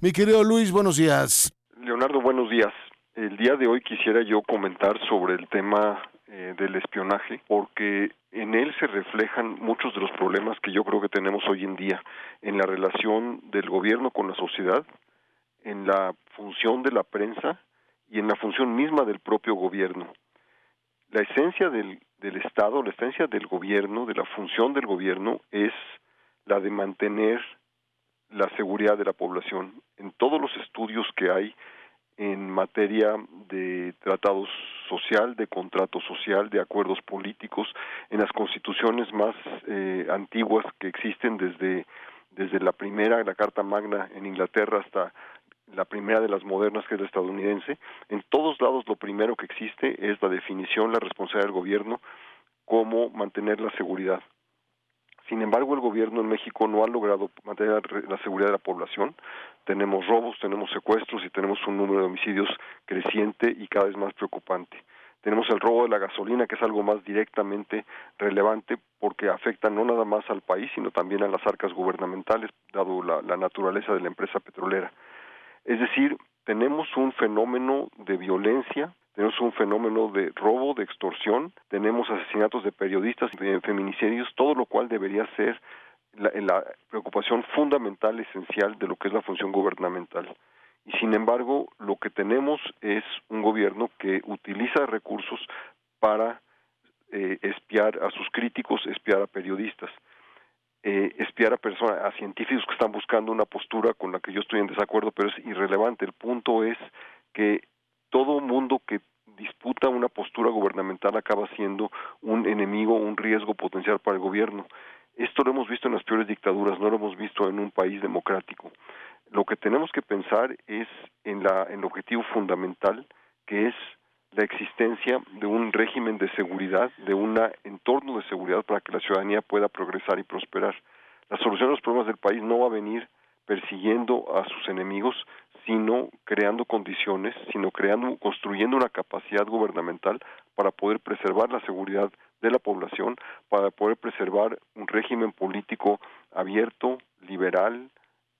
Mi querido Luis, buenos días. Leonardo, buenos días. El día de hoy quisiera yo comentar sobre el tema eh, del espionaje, porque en él se reflejan muchos de los problemas que yo creo que tenemos hoy en día en la relación del gobierno con la sociedad, en la función de la prensa y en la función misma del propio gobierno. La esencia del, del Estado, la esencia del gobierno, de la función del gobierno es la de mantener la seguridad de la población. En todos los estudios que hay en materia de tratados social, de contrato social, de acuerdos políticos, en las constituciones más eh, antiguas que existen desde, desde la primera, la Carta Magna en Inglaterra hasta la primera de las modernas que es la estadounidense, en todos lados lo primero que existe es la definición, la responsabilidad del gobierno, cómo mantener la seguridad. Sin embargo, el gobierno en México no ha logrado mantener la seguridad de la población. Tenemos robos, tenemos secuestros y tenemos un número de homicidios creciente y cada vez más preocupante. Tenemos el robo de la gasolina, que es algo más directamente relevante porque afecta no nada más al país, sino también a las arcas gubernamentales, dado la, la naturaleza de la empresa petrolera. Es decir, tenemos un fenómeno de violencia tenemos un fenómeno de robo, de extorsión, tenemos asesinatos de periodistas, de feminicidios, todo lo cual debería ser la, la, preocupación fundamental, esencial de lo que es la función gubernamental. Y sin embargo, lo que tenemos es un gobierno que utiliza recursos para eh, espiar a sus críticos, espiar a periodistas, eh, espiar a personas, a científicos que están buscando una postura con la que yo estoy en desacuerdo, pero es irrelevante. El punto es que todo mundo que disputa una postura gubernamental acaba siendo un enemigo, un riesgo potencial para el gobierno. Esto lo hemos visto en las peores dictaduras, no lo hemos visto en un país democrático. Lo que tenemos que pensar es en, la, en el objetivo fundamental, que es la existencia de un régimen de seguridad, de un entorno de seguridad para que la ciudadanía pueda progresar y prosperar. La solución a los problemas del país no va a venir persiguiendo a sus enemigos, sino creando condiciones, sino creando, construyendo una capacidad gubernamental para poder preservar la seguridad de la población, para poder preservar un régimen político abierto, liberal,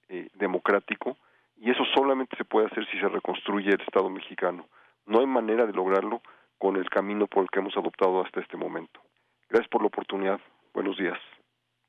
eh, democrático, y eso solamente se puede hacer si se reconstruye el Estado mexicano. No hay manera de lograrlo con el camino por el que hemos adoptado hasta este momento. Gracias por la oportunidad. Buenos días.